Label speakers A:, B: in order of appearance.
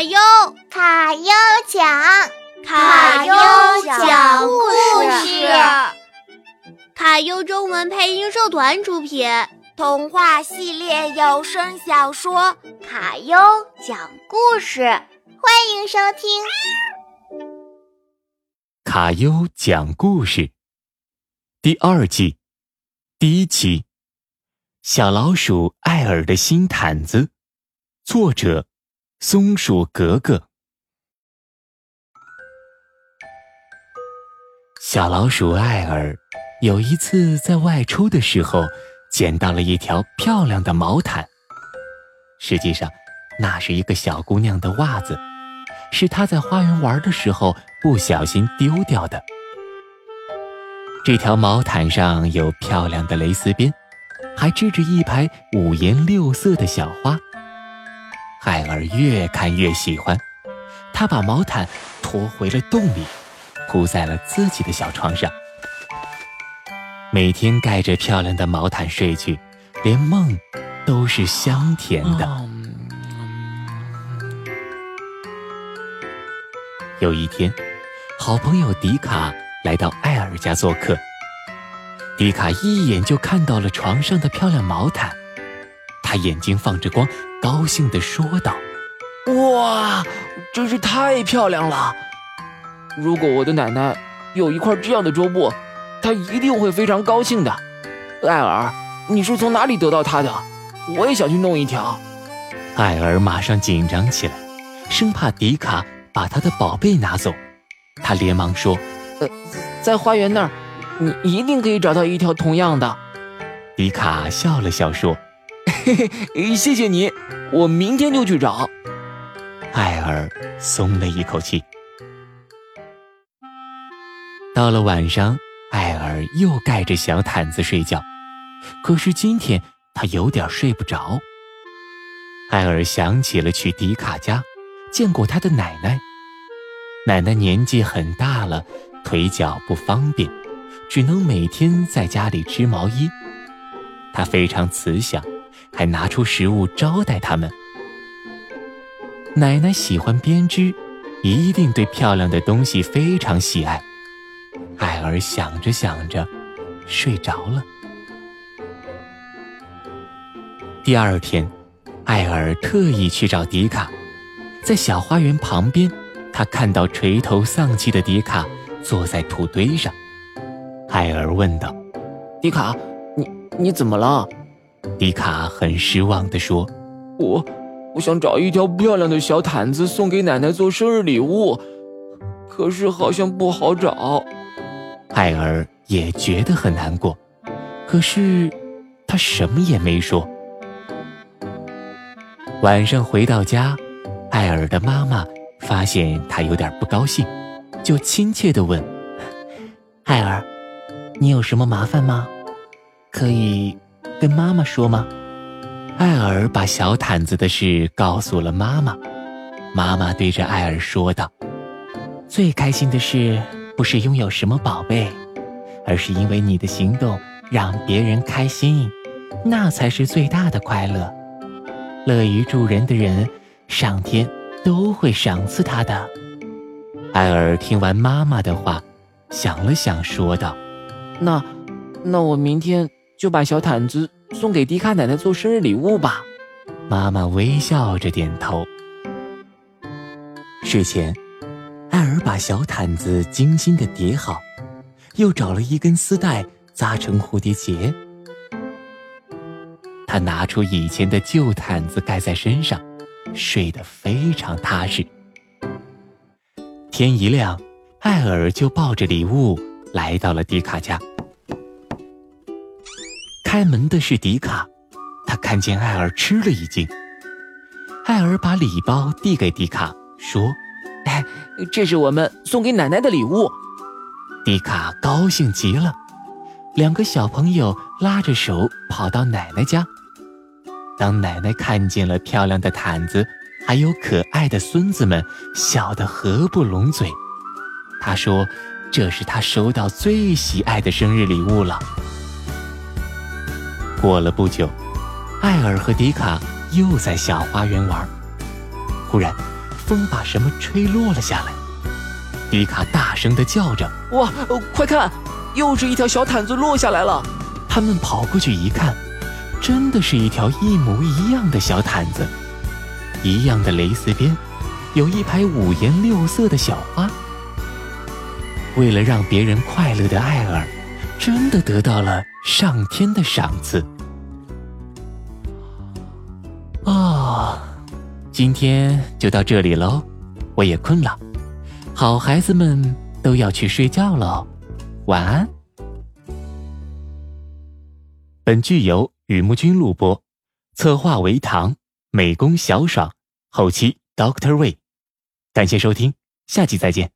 A: 卡优，
B: 卡优讲，
C: 卡优讲故事，
A: 卡优中文配音社团出品，
C: 童话系列有声小说《
B: 卡优讲故事》，欢迎收听。
D: 卡优讲故事。第二季。第一期：小老鼠艾尔的新毯子，作者。松鼠格格，小老鼠艾尔有一次在外出的时候，捡到了一条漂亮的毛毯。实际上，那是一个小姑娘的袜子，是她在花园玩的时候不小心丢掉的。这条毛毯上有漂亮的蕾丝边，还织着一排五颜六色的小花。艾尔越看越喜欢，他把毛毯拖回了洞里，铺在了自己的小床上。每天盖着漂亮的毛毯睡去，连梦都是香甜的。有一天，好朋友迪卡来到艾尔家做客，迪卡一眼就看到了床上的漂亮毛毯。他眼睛放着光，高兴地说道：“
E: 哇，真是太漂亮了！如果我的奶奶有一块这样的桌布，她一定会非常高兴的。艾尔，你是从哪里得到它的？我也想去弄一条。”
D: 艾尔马上紧张起来，生怕迪卡把他的宝贝拿走。他连忙说：“
E: 呃，在花园那儿，你一定可以找到一条同样的。”
D: 迪卡笑了笑说。
E: 嘿嘿，谢谢你，我明天就去找。
D: 艾尔松了一口气。到了晚上，艾尔又盖着小毯子睡觉，可是今天他有点睡不着。艾尔想起了去迪卡家见过他的奶奶，奶奶年纪很大了，腿脚不方便，只能每天在家里织毛衣。他非常慈祥。还拿出食物招待他们。奶奶喜欢编织，一定对漂亮的东西非常喜爱。艾尔想着想着，睡着了。第二天，艾尔特意去找迪卡，在小花园旁边，他看到垂头丧气的迪卡坐在土堆上。艾尔问道：“
E: 迪卡，你你怎么了？”
D: 迪卡很失望地说：“
E: 我，我想找一条漂亮的小毯子送给奶奶做生日礼物，可是好像不好找。”
D: 艾尔也觉得很难过，可是他什么也没说。晚上回到家，艾尔的妈妈发现他有点不高兴，就亲切地问：“ 艾尔，你有什么麻烦吗？可以？”跟妈妈说吗？艾尔把小毯子的事告诉了妈妈。妈妈对着艾尔说道：“最开心的事不是拥有什么宝贝，而是因为你的行动让别人开心，那才是最大的快乐。乐于助人的人，上天都会赏赐他的。”艾尔听完妈妈的话，想了想，说道：“
E: 那，那我明天。”就把小毯子送给迪卡奶奶做生日礼物吧。
D: 妈妈微笑着点头。睡前，艾尔把小毯子精心的叠好，又找了一根丝带扎成蝴蝶结。他拿出以前的旧毯子盖在身上，睡得非常踏实。天一亮，艾尔就抱着礼物来到了迪卡家。开门的是迪卡，他看见艾尔吃了一惊。艾尔把礼包递给迪卡，说：“
E: 哎，这是我们送给奶奶的礼物。”
D: 迪卡高兴极了，两个小朋友拉着手跑到奶奶家。当奶奶看见了漂亮的毯子，还有可爱的孙子们，笑得合不拢嘴。他说：“这是他收到最喜爱的生日礼物了。”过了不久，艾尔和迪卡又在小花园玩。忽然，风把什么吹落了下来。迪卡大声的叫着：“
E: 哇，快看，又是一条小毯子落下来了！”
D: 他们跑过去一看，真的是一条一模一样的小毯子，一样的蕾丝边，有一排五颜六色的小花。为了让别人快乐的艾尔，真的得到了上天的赏赐。哦，今天就到这里喽，我也困了。好孩子们都要去睡觉喽，晚安。本剧由雨木君录播，策划为唐，美工小爽，后期 Doctor Way，。感谢收听，下期再见。